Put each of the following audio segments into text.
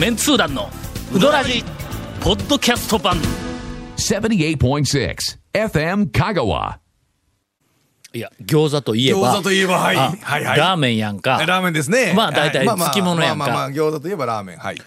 メンツー団のウドラジポッドキャスト版。78.6 FM Kagawa. いや餃子といえば餃子といえばはい。あはいはい。ラーメンやんか。ラーメンですね。まあ大体はい。まあまあつきものやんか。まあまあまあ餃子といえばラーメン。はい。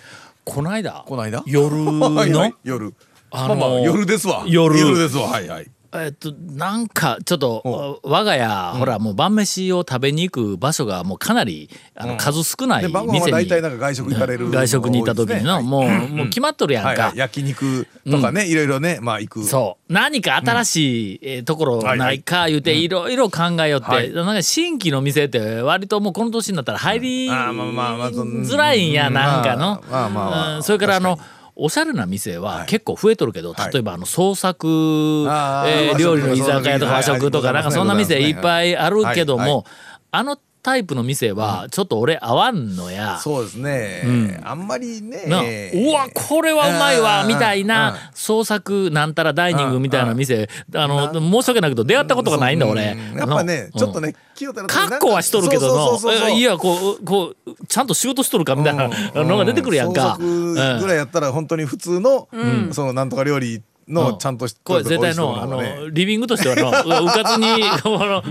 この間この間夜の？はいはい。夜。あのーまあまあ夜ですわ。夜。夜ですわ。はいはいえっとなんかちょっと我が家、ほらもう晩飯を食べに行く場所がもうかなりあの数少ないで晩ご飯は店に大体なんか外食行かれる外食に行った時にの、もうもう決まっとるやんか、はいはい。焼肉とかねいろいろねまあ行く。そう。何か新しいえーところないか言うていろいろ考えよって、はい。なんか新規の店って割ともうこの年になったら入りあーまあまあまあそんづらいんやうん。なんかの、まあまあまあ。うんそれからあの確おしゃれな店ははい。結構増えとるけど、はい。例えばあの創作、あーえー料理の居酒屋とか和食とかはいなんかそんな店いっぱいあるけどはいはもあのタイプの店はちょっと俺合わんのや。そうですね。あんまりね。なうわこれはうまいわうん。みたいうん。な創作なんたらダイニングみたいな店。あの申し訳ないけど出会ったことがないんだ俺うん。やっぱねうんちょっとね清田の格好はしとるけどのえいやこうこうちゃんと仕事しとるかみたいな。のが出てくるやんか。創作ぐらいやったら本当に普通のそのなんとか料理うんのちゃんとしこれ絶対のあのリビングとしてはのう うかつに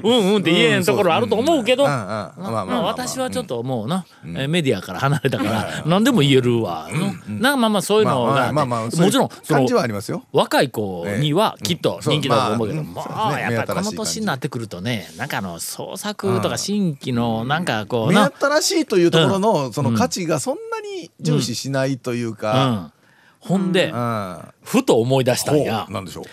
うんうんって言えんところあると思うけど、私はちょっともうな、えメディアから離れたから何でも言えるわ、の。なまあまあそういうのがもちろんその感じはありますよ。若い子にはきっと人気だと思うけど、ええうやっぱりこの年になってくるとねなんかあの創作とか新規のなんかこう目な、新しいというところのその価値がそんなに重視しないといううかん、ほんで、うん。ふと思い出したんや。なんでしょう。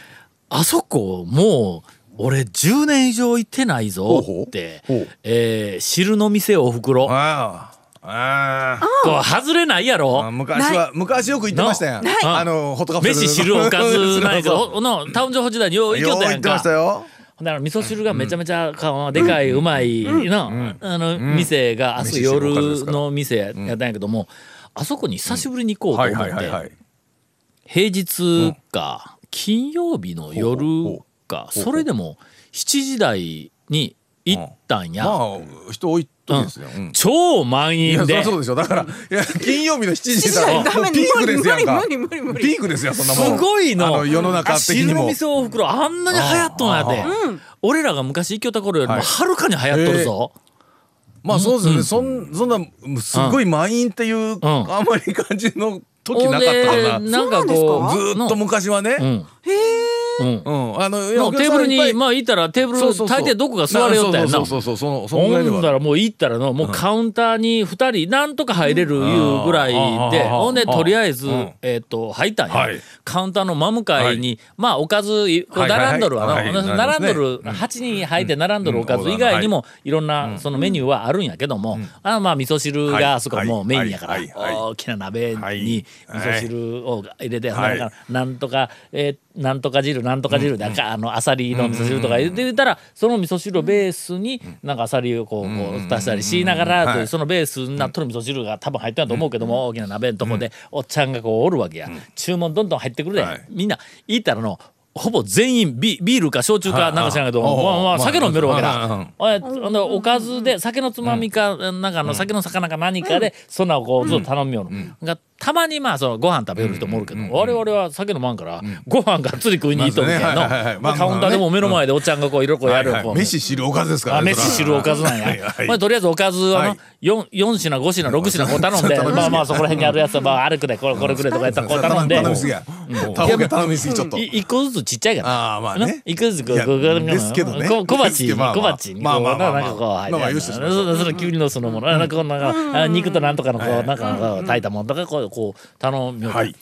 あそこもう俺10年以上行ってないぞってえー汁の店おふくろあああこう外れないやあろ昔は昔よく言ってましたやん。あのホットカプセル飯汁おかずないけ そうどのタウン情報時代によう行きよったやんか。よう言ってましたよ。だから味噌汁がめちゃめちゃかでかいうまいのあの店が明日夜の店やったんやけどもあそこに久しぶりに行こうとはい思って。はいはいはい平日か金曜日の夜ほかそれでも7時台に行ったんや。まあ人多い時ですよ。うん。超満員で。そうでしょだからいや金曜日の7時ピークですやんか。無理無理無理無理ピークですよそんなすもん。ごいの。世の中あ的にも。汁味噌おふくろあんなに流行っとんやで俺らが昔行きよった頃よりもはるかに流行っとるぞ、まあそうですよね。そんそんなすっごい満員っていうあんまり感じの時なかったかほらんでなんかこずうーっと昔はね。うん。うん。うん。あののテーブルにまあ行ったらテーブルそうそうそう。大抵どこか座れよったやんな。そうそうそうそうそのそのぐらいでほんだはらもう行ったらのもうカウンターに2人なんとか入れるいうぐらいでうん。ほんでとりあえずうん。えっと入ったんや。はいカウンターの真向かいにまあおかずいこうはいはいはい。並んどるわはい。の並んどるうん。8人入って並んどるおかず以外にもいろんなそのメニューはあるんやけどもあまあ味噌汁があそこもうメインやからはい。はい。はい大きな鍋はい。に味噌汁を入れてはい。なんとかえーなんとか汁なんとか汁であのあさりの味噌汁とか言ってたらその味噌汁をベースになんかあさりをこうこう足したりしながらというはいそのベースになっとる味噌汁が多分入ってると思うけども大きな鍋のとこでおっちゃんがこうおるわけや。注文どんどん入ってくるではい。みんな行ったらのほぼ全員ビビールか焼酎かはい。なんか知らんけどはいまあ酒飲めるわけだ。おかずで酒のつまみかなんかあの酒の魚か何かでそんなをこうずっと頼みよる。がたまにまあそのご飯食べる人もおるけど我々は酒飲まんからご飯がっつり食いに行っとるけんのカウンターでも目の前でおっちゃんがこういろいろやるはい飯汁おかずですからあね飯汁おかずなんや。はいはい。まあとりあえずおかずはのはい。4 4品5品6品こう頼んでまあまあそこら辺にあるやつはまあ歩くでこれこれくれとかやったらこう頼んで。頼みす。ぎや頼みす。ぎちょっと。い一個ずつちっちゃいから。あーまあね。な。一個ずつこうですけどね。こ小鉢けどまあまあ。小鉢にこうまあまあまあなんかこう入ってまあまあよしとしましょそのきゅうりのそのもの。なんかこんなあ肉となんとかのこうなんか炊いたもんとかこうこう頼みよはい。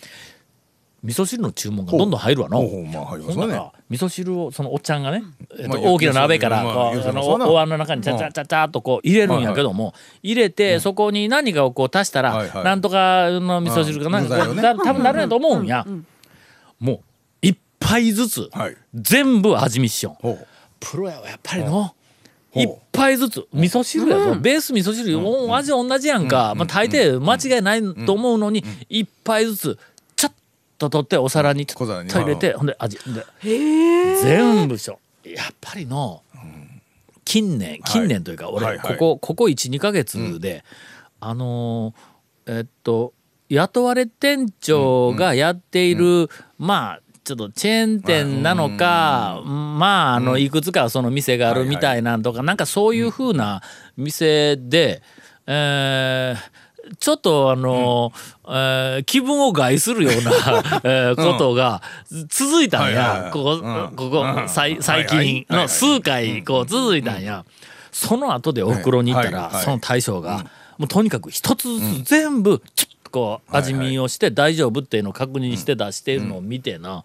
味噌汁の注文がどんどん入るわの。まあ入りますわね。ほんなら味噌汁をそのおっちゃんがね、えっとまあ大きな鍋からまあこう要するにあのお椀の中にちゃちゃちゃちゃっとこう入れるんやけども入れてそこに何かをこう足したらなんとかの味噌汁かなんか多分なるんやと思うんや。もう一杯ずつはい。全部味見しよう。プロやわやっぱりの一杯ずつ味噌汁やぞ。ベース味噌汁。もう味同じやんか。まあ大抵間違いないと思うのに一杯ずつちょっと取ってお皿にちょっと入れてほんで味で全部しょやっぱりの近年近年というか俺ここここ12ヶ月であのーえっと雇われ店長がやっている、まあちょっとチェーン店なのか、まああのいくつかその店があるみたいなんとか、なんかそういうふうな店で、えーちょっとあの、えー気分を害するような、えーことが続いたんや、はいここ、ここ、最最近の数回こう続いたんや。その後でお袋に行ったら、その大将が、もうとにかく一つずつ全部、ちょっとこう味見をして大丈夫っていうのを確認して出しているのを見てな、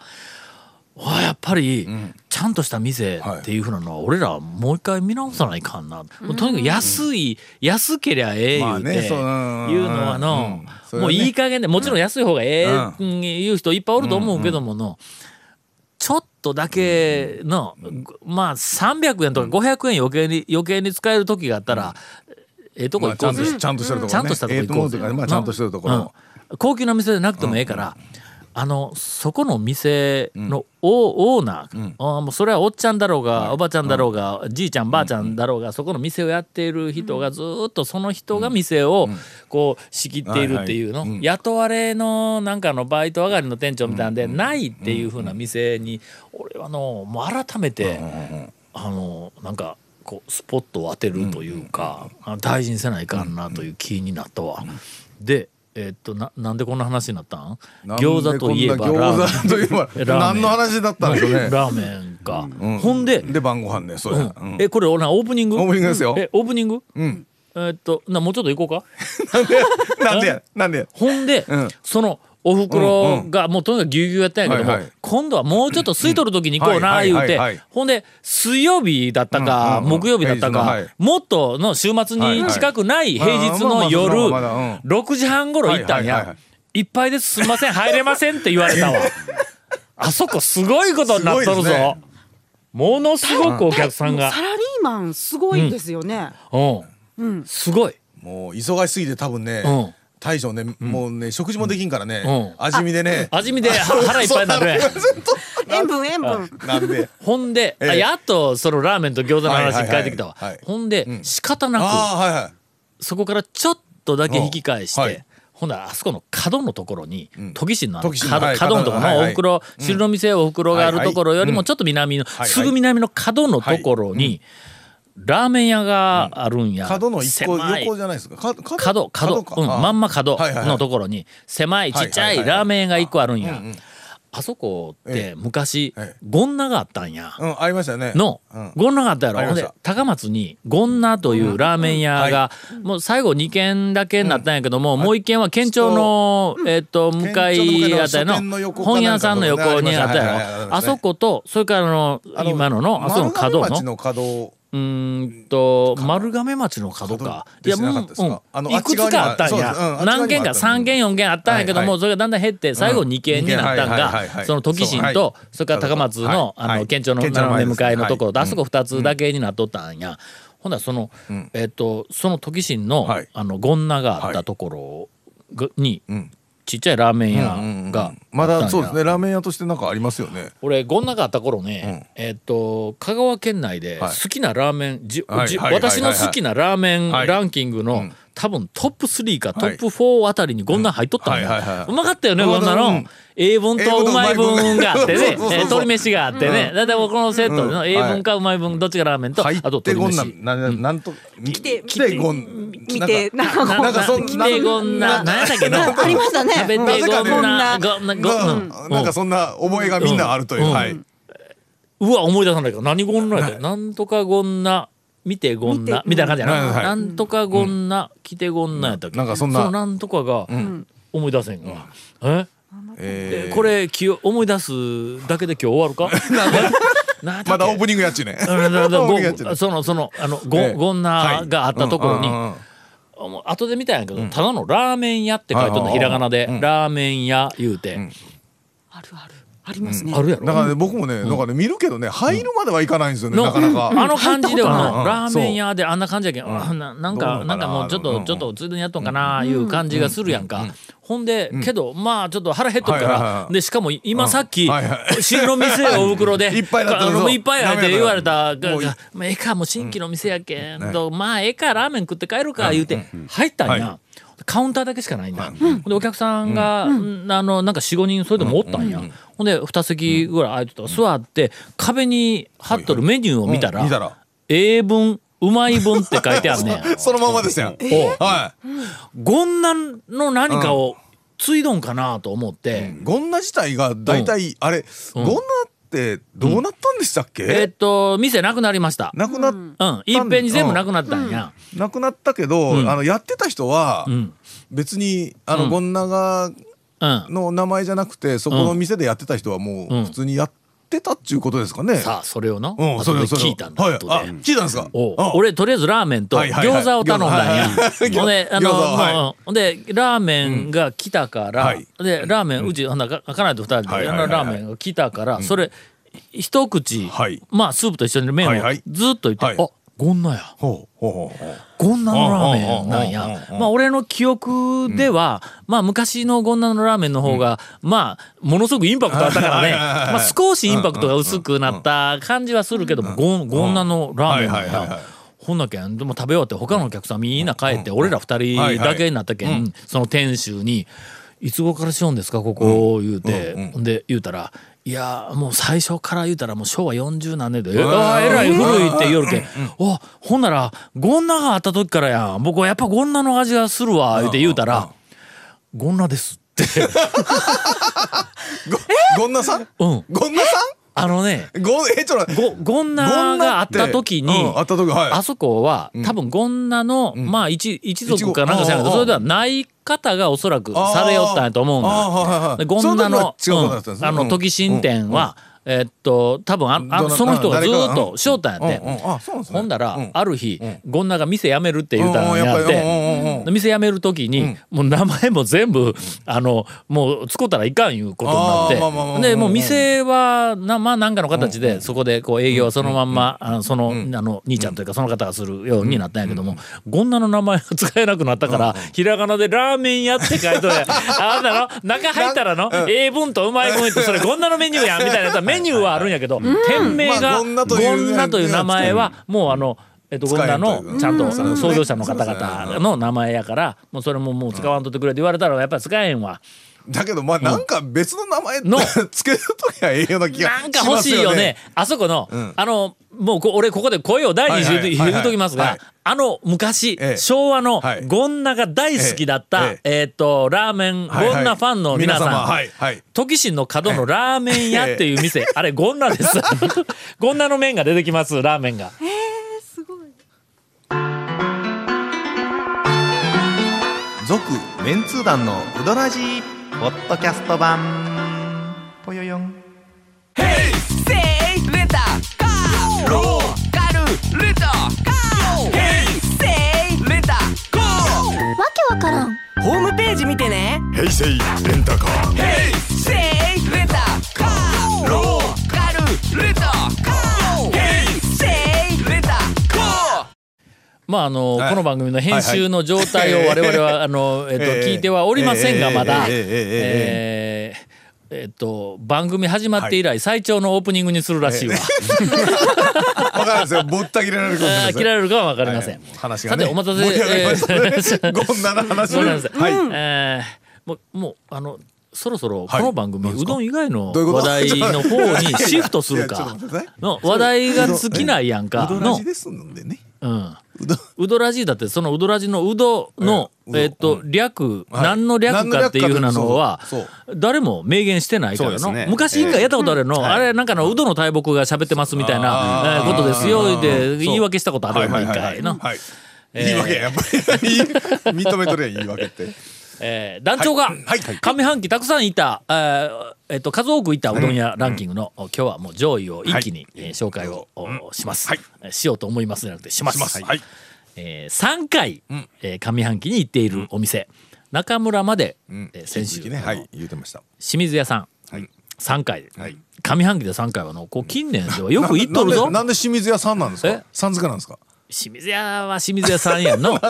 わあやっぱりちゃんとした店っていうふうなのは俺らもう一回見直さないかんな、もうとにかく安い、安けりゃええ言うて、いうのはの、もういい加減でもちろん安い方がええ、うんうん言う人いっぱいおると思うけどもの、ちょっとだけの、まあ300円とか500円余計に余計に使える時があったら、ええとこまあ行こうぜちゃんとしちゃんとしてるところね。ちゃんとしたとこ行こうまあちゃんとしてるところ。うん。高級な店でなくてもええから、あのそこの店のオ,、オーナー、あもうそれはおっちゃんだろうが、おばちゃんだろうが、じいちゃんばあちゃんだろうが、そこの店をやっている人がずーっとその人が店をこう仕切っているっていうの、雇われのなんかのバイト上がりの店長みたいなんで、ないっていう風な店に俺はのもう改めて、あのなんかこうスポットを当てるというか、あ大事にせないかんなという気になったわ。でえっとななんでこんな話になったん？なんで餃子といえばこんなラーメン。餃子といえば何の話だったんでしょうね。ラーメンか、ほんで、で晩ご飯ねそうや、うん。えこれ俺なオープニング？オープニングですよ。えオープニング？うん。えっとなもうちょっと行こうか。なんでや？なんでや？ほんで、うん。そのおふくろがもうとにかくぎゅうぎゅうやったんやけども、はいはい。今度はもうちょっと吸い取る時に行こうな言うてほんで水曜日だったか、うんうんうん。木曜日だったか、もっとの週末に近くない平日の夜、まあまあまあまだうん。6時半頃行ったんや。はい。いっぱいですすんません入れませんって言われたわ。あそこすごいことになっとるぞ。ものすごくお客さんが。サラリーマンすごいですよね。うん。すごい。もう忙しすぎて多分ね、うん大将ね、もうね食事もできんからね、うん。味見でね。味見で腹腹いっぱいになるね。塩分塩分。なんで。ほんで、えやっとそのラーメンと餃子の話に変えてきたわ。はいはいはいはい。ほんで、仕方なく、ああはいはい。そこからちょっとだけ引き返して、ほんならあそこの角のところに、研ぎ新の角,、はい角のところのおふくろ、汁の店おふくろがあるところよりもちょっと南の、はいすぐ南の角のところに、ラーメン屋があるんや。角の一個横じゃないですか？か角？角うん、まんま角のところに狭いちっちゃはいラーメン屋が一個あるんや。あそこって昔ええ。ゴンナがあったんや。うんありましたよね。の、うん。ゴンナがあったやろ。ほんで高松にゴンナというラーメン屋が、もう最後2軒だけになったんやけども、もう1軒は県庁の、えっと向かいあたりの本屋さんの横にあったやろ、あそことそれからあの今ののあそこの角のうーんと丸亀町の角か。角でしなかったですか？もうあのうんいくつかあったんや。うん何軒か3軒4軒あったんやけどもはいはい。それがだんだん減って最後2軒になったんがその時新とそれから高松のあの県庁の斜め向かいのところあそこ2つだけになっとったんや。ほんならそのえっとその時新のはい。あのゴンナがあったところがにんちっちゃいラーメン屋がまだそうですねラーメン屋としてなんかありますよね。俺ゴンナがあった頃ね、えっと香川県内ではい。好きなラーメン、はい。私の好きなラーメンはいランキングの、多分トップ3かトップ4あたりにゴンナ入っとったんはい。はいはいだうまかったよねうんゴンナの、うん。英文とうまい分があってね。鶏飯があってね、だいたいこのセットの英文かうまい分どっちがラーメンと、入あとって鶏こん飯なななんと来て来てごん見てなんかななんかそん来てゴンナ何やったっけな？ありましたね。食べてなぜかねゴンナゴンナゴンナ、ななんかそんな覚えがみんなあるという、うん。はい、うわ思い出さないか。何ゴンナやったなんとかゴンナ見てゴンナ見てみたいな感じやな、はいはい。なんとかゴンナ、来てゴンナやったっけ、なんかそんな。のなんとかが思い出せんが、え？えー。これき思い出すだけで今日終わるか？なん まだオープニングやっちね そのそのあのゴ,、ええ。ゴンナがあったところに、うんうん後で見たんやけど、ただのラーメン屋って書いてるのひらがなで、ラーメン屋言うて、あるあるありますね。あるやろ？だからね僕もね、なんかね見るけどね入るまではいかないんですよね、なかなか、あの感じではラーメン屋であんな感じやけん、あななんかなんかもうちょっとうん。ちょっとついでにやっとんかないう感じがするやんか、ほんで、けどまあちょっと腹減っとるから、でしかも今さっき、はいはい。新の店お袋で いっぱいだったあのそうのいっぱい入って言われたまあええかもう新規の店やけんと、まあええかラーメン食って帰るか言うて入ったんや、カウンターだけしかないんだ、ほんでお客さんが、ん。あのなんか45人それでもおったんや、ほんで2席ぐらい空いてたから座って壁に貼っとるメニューを見たらうん見たら。英文うまい文って書いてあんねん そのままですやん。おはゴンナの何かをついどんかなと思って、い。ゴンナ自体が大体、あれ、ゴンナってどうなったんでしたっけ、えーっと店なくなりました。なくなっ、うん。いっぺんに全部なくなったんや、なくなったけど、うん。あのやってた人は、うん。別にあの、うん。ゴンナの名前じゃなくてそこの店でやってた人はもうん。う普通にやってたっちゅうことですかね。さあそれをな、うん、それそれ聞いたんだ、はい、後聞いたんですか？俺とりあえずラーメンと餃子を頼んだんや。ほんであのはい。でラーメンが来たから、はい。でラーメンうちほんならか家内と二人で、はいはいはいはい。ラーメンが来たから、それ一口、はい。まあスープと一緒に麺をずっといって、はい。あゴンナや。ゴンナのラーメンなんや。まあ俺の記憶では、まあ昔のゴンナのラーメンの方が、まあものすごくインパクトあったからね、まあ少しインパクトが薄くなった感じはするけども、ゴンゴンナのラーメンなんや。ほんなけんでも食べ終わって他のお客さんみんな帰って俺ら二人だけになったけんその店主に「いつ頃からしようんですかここ」言うて。で言うたら「いやもう最初から言うたらもう昭和40何年で「ああえらい古い」って言うけん「おほんならゴンナがあった時からやん。僕はやっぱゴンナの味がするわ」言うて言うたら「ゴンナです」って。ゴンナさん？うん。ゴンナさあのねん。ゴン、え、ちょっと。ゴゴンナがあった時に、うんあった時はい。あそこは、多分ゴンナの、まあ一一族かなんか知らんけど一族。それではない方がおそらくされよったんやと思うんだ。でゴンナのその時は違う方だったんですね。うんえーっと多分あその人がずーっと誰しょったんやって、うんうん。ね。ほんだら、うん。ある日、ゴンナが店辞めるって言うたんやっうんうんやって、うん店辞める時に、もう名前も全部あのもう使ったらいかんいうことになってでもう店はなまあ何かの形でそこでこう営業はそのまんま、あのその、あの兄ちゃんというかその方がするようになったんやけども、ゴンナの名前が使えなくなったから、ひらがなでラーメン屋って書いとるやん。あんなの中入ったらの、英文とうまい文ってそれゴンナのメニューやんみたいなさメニューはあるんやけど、店名まあがゴンナという名前はもうあの。えっと、ゴンナのちゃんと創業者の方々の名前やからもうそれももう使わんとってくれって言われたらやっぱり使えんわ。だけど、まあ、なんか別の名前の。つけるときはええような気がなんか欲しいよね。あそこの、あのもうこ俺ここで声を大に言うときますが、はいあの昔、ええ。昭和のはい。ゴンナが大好きだった、ええ。っ、とラーメン、はいはい。ゴンナファンの皆さん、はいはい。時新の角のラーメン屋っていう店、あれゴンナです。ゴンナの麺が出てきますラーメンが。続メンツー団のウドラジーポッドキャスト版ホームページ見てね。平成レンタカー。せいレンタカー。ローカルレンタカー。ヘイセイレンタカー。まああの、はい。この番組の編集の状態を我々はあの、えっとええ。聞いてはおりませんがええまだえええええーえっと番組始まって以来最長のオープニングにするらしいわ。わかるんですよ。ぼった切れられるかもしれない切られるかは分かりません。はい。話がねさてお待たせ。盛り上がりましたね。えー。ゴンナの話ごめんなさい。はい。えーもうもうあのそろそろこはい。の番組、うどん以外の話題の方にシフトするか。の話題が尽きないやんか。の。うどらじですんでね。うん。うどうどらじだってそのうどらじのうどのえええっとう略はい。何の略かっていうふうなのは誰も明言してないからの。昔一回やったことあるの。あれなんかのうどの大木が喋ってますみたいなことですよ。で言い訳したことあるよはい一。回の。言い訳やっぱり。認めとるやん言い訳って。えー団長が上半期たくさんいた、えーえっと数多くいたうどん屋ランキングの、今日はもう上位を一気に、えー紹介を、おします、はい。えーしようと思いますじゃなくてします。します。はい。えー3回、えー上半期に行っているお店、中村まで、えー先週、ね。はい。言ってました。清水屋さん、はい。3回、はい。上半期で3回はのこう近年ではよく行っとるぞ。なんで清水屋さんなんですえ？か。さん付けなんですか？清水屋は清水屋さんやんの。な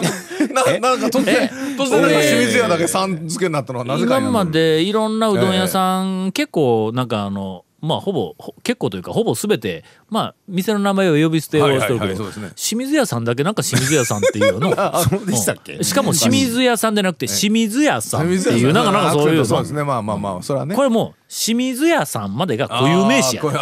なんか突然突然清水屋だけさん付けになったのはなぜか今までいろんなうどん屋さん、結構なんかあのまあほぼほ結構というかほぼ全てまあ店の名前を呼び捨てをしてるけどね。清水屋さんだけなんか清水屋さんっていうの？そうでしたっけ？うん。しかも清水屋さんでなくて清水屋さんっていうなん。かなんかそういうそうですね。まあまあまあそれはね。これもう清水屋さんまでが固有名詞やこれ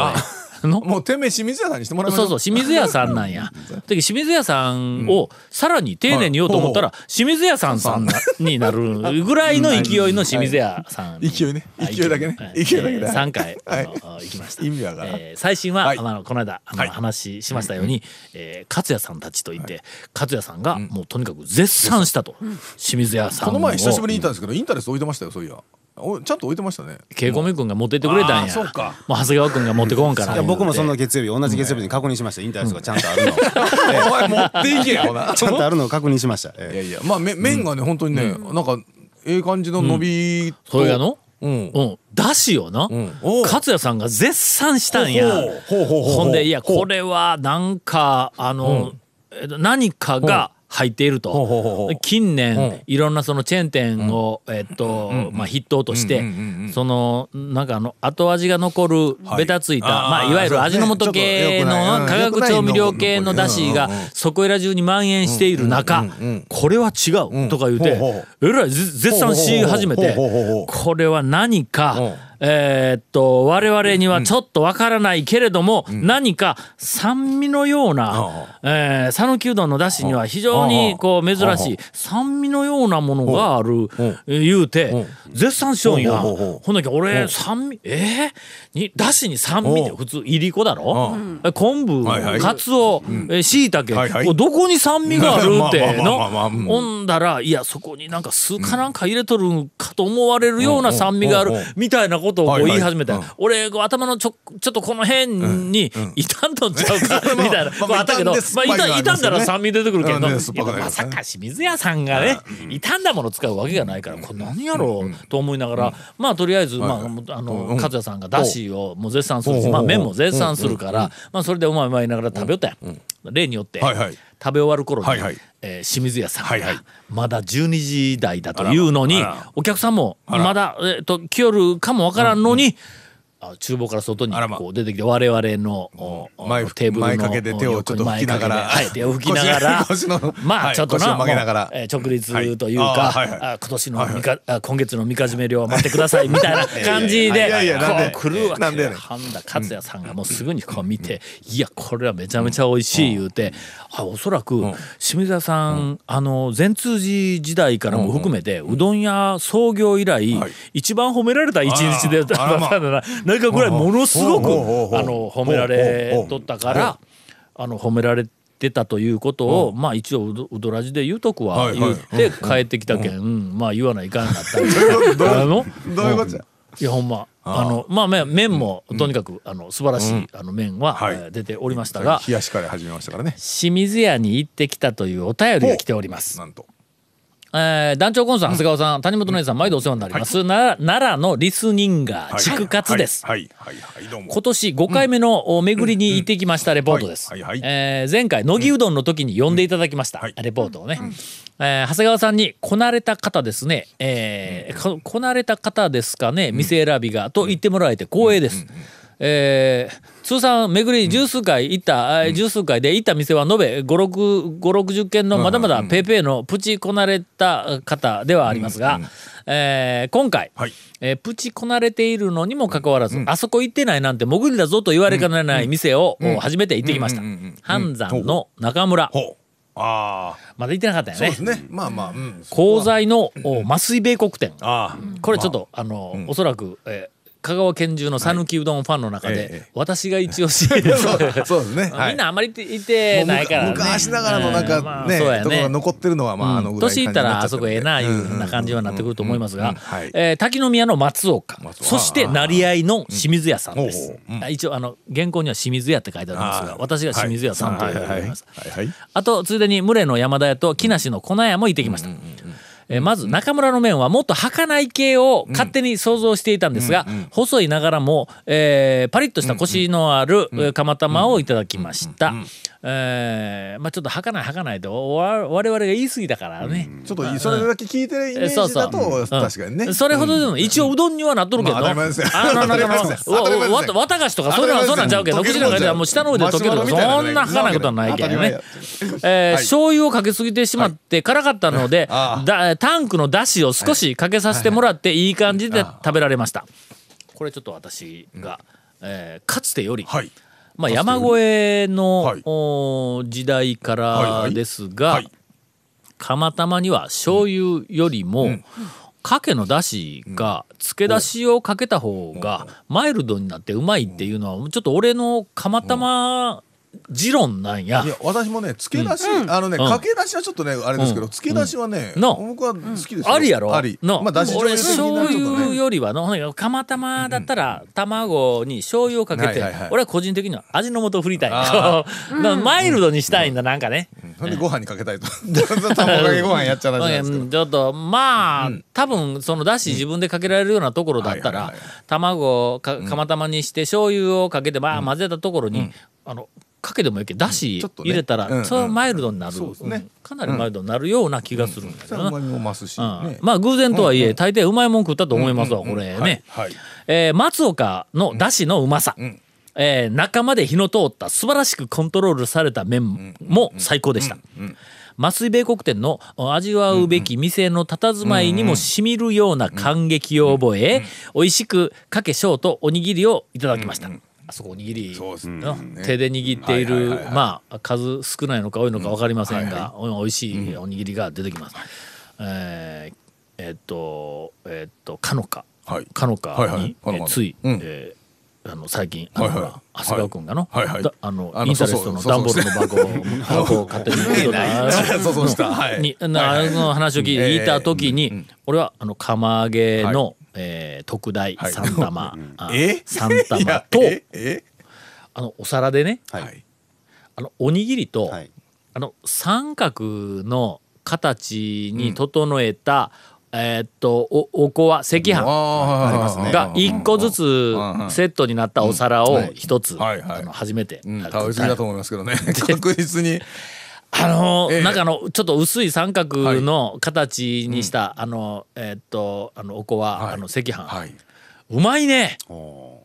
の？もう店名清水屋さんにしてもらいましょそうそう清水屋さんなんや。だけど清水屋さんをさらに丁寧に言おうと思ったら清水屋さんさんになるぐらいの勢いの清水屋さん。勢いね。勢いだけね。はい勢いだけね。3回あはい。の行きました。意味わからん。えー最新は、はい。あのこの間あの、はい。話しましたように、えー勝也さんたちといて、勝也さんがもうとにかく絶賛したと、清水屋さんを。この前久しぶりに行ったんですけどインタレス置いてましたよそういやおちゃんと置いてましたね。ケイコミ君が持ってってくれたんや。そうか。もう長谷川君が持ってこんから。いや僕もその月曜日同じ月曜日に確認しました。インターネットがちゃんとあるの。お前持っていけよほな。ちゃんとあるのを確認しました。えいやいやまあめ麺がね本当にねなんかええ感じの伸びと。それがの、うん。うん、だしよな、ん。おう。勝也さんが絶賛したんや。ほう。ほうほうほうほんでいやこれはなんかあの、えっと何かが入っていると、近年、う。んいろんなそのチェーン店を、えっと、まあ筆頭として、そのなんかあの後味が残るはい。ベタついた、まあいわゆる味の素系の化学調味料系の出汁がそこいら中に蔓延している中、これは違うとか言うて、えらい絶絶賛し始めてこれは何か、うんえーっと我々にはちょっとわからないけれども、何か酸味のようなえー讃岐、うどんのだしには非常にこう珍しい酸味のようなものがある、えー言うて、絶賛しようんや、ほんだけ俺酸味えー、にだしに酸味って普通いりこだろ、え昆布、はいはい。かつお、えしいたけどこに酸味があるっての？ほんだらいやそこになんか酢かなんか入れとるんかと思われるような酸味があるうんうんう。んみたいなことをこうはいはい。言い始めた、うん。俺こう頭のちょちょっとこの辺に傷ん。どん。ちゃうか みたいな。まあこうあったけど、傷んで酸っぱいのはありますよね。傷んだら酸味出てくるけど、うんねまさか清水屋さんがね傷ん。だもの使うわけがないからこれ何やろうと思いながらまあとりあえずまああのうん。勝也さんがだしをもう絶賛するしまあ麺も絶賛するからまあそれでうまいうまいながら食べよったや。ん例によってはいはい。食べ終わる頃にはいはい。えー清水屋さんはいはい。がまだ12時台だというのにお客さんもまだえーと来よるかもわからんのにあ厨房から外にこう出てきて我々のテーブルの前かけて手をちょっと拭きながらはい手を拭きながら まはいあちょっとな腰を曲げながら。もうえー直立というはい。かあはあ今年のみ今月のみかじめ料を待ってくださいみたいな感じでいやいやなんでこう来るわけで半田勝也さんがもうすぐにこう見ていやこれはめちゃめちゃ美味しい言うてあおそらく清水屋さんあの善通寺時代からも含めてうどん屋創業以来はい。一番褒められた一日であらあらまあ。なんかぐらいものすごくあの褒められとったからあの褒められてたということをまあ一応うどうどらじで言うとくわ。は言って帰ってきたけん。うん。まあ言わないかんなった。どういうこと？じゃ？いやほんま。あのまあ麺麺もとにかくあの素晴らしいあの麺ははい。えー出ておりましたが。冷やしから始めましたからね。清水屋に行ってきたというお便りが来ております。なんとえー団長コンさん長谷川さん谷本姉さん毎度お世話になります、な奈良のリスニンガー畜活です。はい。はい。はい。はい。どうも。今年5回目のお巡りに行ってきましたレポートです。はい。はいはいえー前回乃木うどんの時に呼んでいただきました、はい。レポートをね、えー長谷川さんにこなれた方ですね、えーここなれた方ですかね店選びがと言ってもらえて光栄です。えー通算巡り十数回行った、えー十数回で行った店は延べ560件のまだまだペーペーのプチこなれた方ではありますが、えー今回、はい。えープチこなれているのにもかかわらず、あそこ行ってないなんて潜りだぞと言われかねない店を、お初めて行ってきました。うん。うん。うん。うん。半山の中村。ああまだ行ってなかったよね。そうです。ね。まあまあうん。鋼材のお麻酔米国店。あこれちょっと、あ。の、おそらく、えー香川県中の讃岐うどんファンの中で、ええ私が一押し。です。あそうですね。は いみんなあんまり行ってないから、ね。昔ながらのなんかねあそうやところねが残ってるのはまああのぐらい年いったらあそこええないうな感じはなってくると思いますがえー滝宮の松岡。そして成合の清水屋さんです。一応あの原稿には清水屋って書いてあるんですが私が清水屋さんと呼んでおります。あとついでに群れの山田屋と木梨の粉屋も行ってきました。えーまず中村の麺はもっと儚い系を勝手に想像していたんですが、細いながらも、えーパリッとしたコシのある、えー釜玉をいただきました、えーまあちょっとはかないはかないとわ我々が言い過ぎたからね。ちょっとそれだけ聞いてるイメージだとうん。確かにね。それほどでも一応うどんにはなっとるけど、まあ当たり前ですよ。あのなんか当たり前ですよ。のわたがしとかそういうのはそんなんちゃうけど溶ける口の中ではもう下の上で溶けるそんなはかないことはないけどね。えーはい。醤油をかけすぎてしまって辛かったので、ああだタンクのだしを少しかけさせてもらっていい感じで食べられました。これちょっと私が、えーかつてより、はい。まあ、山越えの、はい。お時代かはいはい。らですが、はい。釜玉には醤油よりも、かけのだしが漬け出しをかけた方がマイルドになってうまいっていうのはちょっと俺の釜玉持論なんや。い。や私もね漬け出し、あのね、うん。かけ出しはちょっとねあれですけど、漬け出しはね、の僕は好きですよ。ありやろ？あり。の、まあだし俺醤醤油よりはのほんで釜玉だったら卵に醤油をかけて、はいはいはい。俺は個人的には味の素振りたい。マイルドにしたいんだなんかね、ほんでご飯にかけたいと。卵かけご飯やっちゃうらしいですけちょっとまあ、多分そのだし自分でかけられるようなところだったら、卵をか釜玉にして醤油をかけてまあ混ぜたところに、あのかけてもいいけどだし入れたら、うんそれはマイルドになる、かなりマイルドになるような気がするんだけどな。まあ偶然とはいえ、大抵うまいもん食ったと思いますわ、これね。松岡のだしのうまさ、ん。えー中まで火の通った素晴らしくコントロールされた麺も最高でした。麻酔米国店の味わうべき店の佇まいにもしみるような感激を覚え、美味しくかけしょうとおにぎりをいただきました。あそこおにぎり手で握っているはいはいはいはい。まあ数少ないのか多いのか分かりませんが、お美味しいおにぎりが出てきます。えーえっとえっとかのか。はい。かのかはいはい。にえーつい、うん。えーあの最近あの、はい。はい。ほら長谷川君がの、はいはい。だあのインタレストの段ボールの箱を 箱を勝手に入れとった そうそうした。はい。あの話を聞いていた時に、俺はあの釜揚げの、えー特大はい。三玉、あえ？三い玉とあのお皿でね。はい。あのおにぎりと、はい。あの三角の形に整えた、えーっとおおこわ赤飯が一個ずつん。セットになったお皿を一つ、はいはい。あの初めて、うん、あ食べ過ぎだと思いますけどね。確実にあのーええ。なんかあのちょっと薄い三角の形にした、あのえーっとあのおこわ、はい。あの赤飯、はい、うまいね。お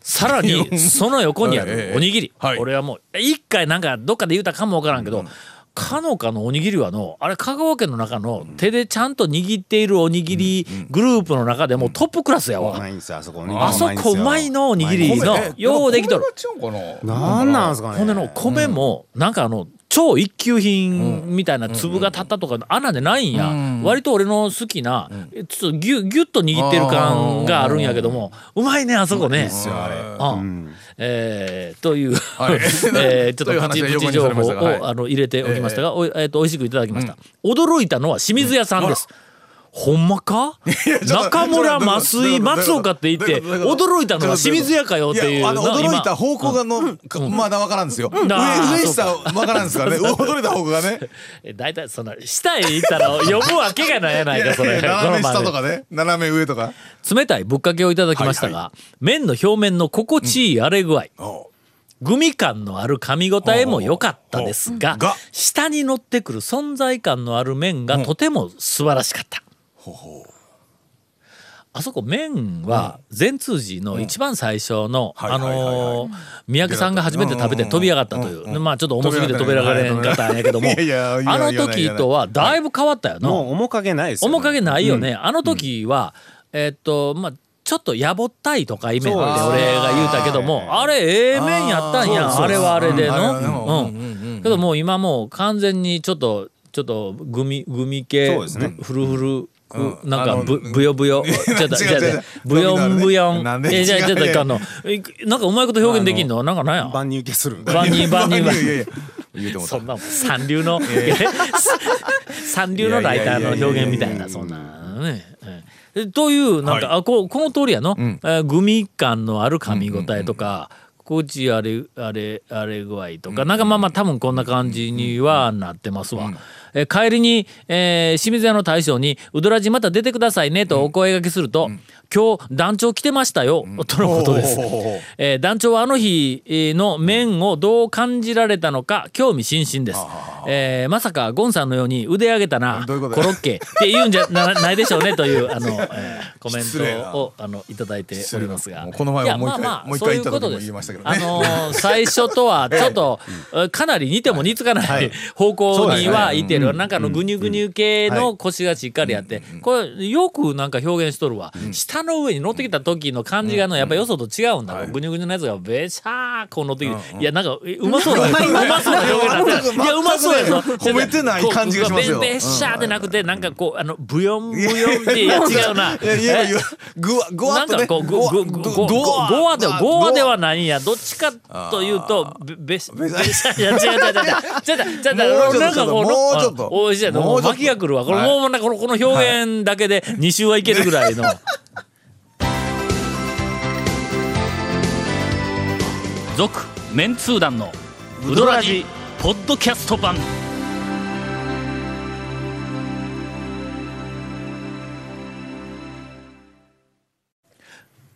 さらに その横にあ ええ。るおにぎり、はい。俺はもう一回なんかどっかで言うたかもわからんけど、かのかのおにぎりはのあれ香川県の中の手でちゃんと握っているおにぎりグループの中でもトップクラスやわ、うまいんですよあそこね。あそこうまいのおにぎりのえようできとる。な？なんなんですかね。ほんでの米もなんかあの超一級品みたいな粒が立ったとかあんなんでないん。や、割と俺の好きなちょっとギュギュッと握ってる感があるんやけどもうまいねあそこね。という、ちょっとプチプチ情報をあの入れておきましたが、おいえーと美味しくいただきました、驚いたのは清水屋さんです、ほんまか？中村増井松岡って言って驚いたのは清水屋かよっていう驚いた今方向がの、かまだわからんですよ、上あー上下わからんですからね。驚いた方向がね。え大体その下へ行ったら読むわけがないやないかそれ。斜め下とかね。斜め上とか。冷たいぶっかけをいただきましたが、麺の表面の心地いい荒れ具合、グミ感のある噛み応えも良かったですが下に乗ってくる存在感のある麺がとても素晴らしかった。あそこ麺は善通寺の一番最初のあのー三宅さんが初めて食べて飛び上がったという。まあちょっと重すぎて飛び上がれんかったんやけどもあの時とはだいぶ変わったよな。もう面影ないですよね。面影ないよね、あの時は、えーっとまあちょっとやぼったいとかイメンって俺が言うたけどもあれええ麺やったんやあれはあれでの、ううんんけどもう今もう完全にちょっとちょっとグミグミ系ね。フルフルうんなんかぶぶよぶよちょっとじゃあ違うブヨンブヨン。なんで？えじゃあちょっとあのえなんかうまいこと表現できんの？なんかなんや？万人受けする。万人万人。いやいやいや。言うてもそんな三流の。三流のライターの表現みたいなそんなね。ええというなんか、はあこうこの通りやの、えーグミ感のある噛み応えとか、心地あれあれあれ具合とか、なんかまあまあ多分こんな感じにはなってますわ。えー帰りに、えー清水屋の大将に「うどらじまた出てくださいね」とお声掛けすると「今日団長来てましたよ」とのことです。えー団長はあの日えーの麺をどう感じられたのか興味津々です。えーまさかゴンさんのように腕上げたなコロッケって言うんじゃなないでしょうねというあの、えー コメントをあのいただいておりますが。この前ももう一回まあまあそういうことです。言いましたけどね。あのー最初とはちょっと、えかなり似ても似つかない方向にはいてる、なんかあのぐにゅぐにゅ系の腰がしっかりあって、これよくなんか表現しとるわ、下の上に乗ってきた時の感じがのやっぱよそと違うんだ。ろう、ぐにゅぐにゅのやつがべしゃーこう乗ってきて、いやなんかえうまそうな。うまそうな表現だった。いやうまそうやぞ。褒めてない感じがしますよ。べべしゃーでなくてなんかこうあのブヨンブヨンっていや違うな。いやいやわぐわっとね。なんかこう、ご、ご、わで、ごわではないんや。どっちかというと、べ、べし、べし、いや、違う違う違う違う。違う違う違う。なんかこの、もうちょっとおいしいやもう巻きが来るわ。これはいもうこの、この表現だけで2週はいけるぐらいの。続、メンツー団の、ウドラジ、ポッドキャスト版。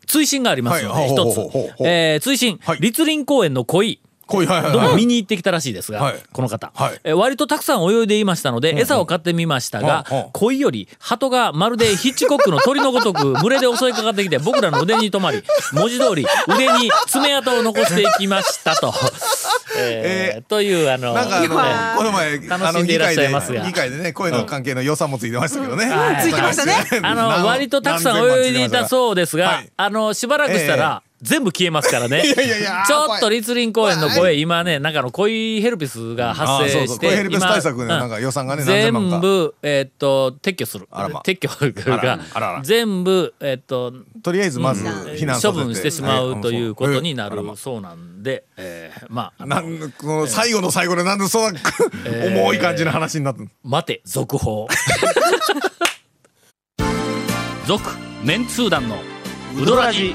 追伸がありますので、はい一つ。えー追伸はい、立林公園の鯉。こういうはいはいはい。どうも見に行ってきたらしいですが、はい。この方、はい。えー割とたくさん泳いでいましたので、餌を買ってみましたが、うんうん。鯉より鳩がまるでヒッチコックの鳥のごとく群れで襲いかかってきて 僕らの腕に止まり文字通り腕に爪痕を残していきましたと。えーえーというあのなんかあえーのこの前楽しんでいらっしゃいますが。あの議会で議会でね声の関係の予算もついてましたけどね。はいついてましたね。あの割とたくさん泳いでいたそうですが、はい。あのしばらくしたら、全部消えますからね。いやいやいやちょっと立林公園の声、今ね、なんかあの恋ヘルペスが発生して、恋ヘルペス対策なんか予算がね全部、えーっと、撤去する。あらま。撤去というあからあらあら。全部、えーっと、とりあえずまず避難させて。処分してしまうということになる。えーそうなんで、えーまあ、なんこの最後の最後でなんでそんな重い感じの話になったの？待て続報。続メンツー団のウドラジ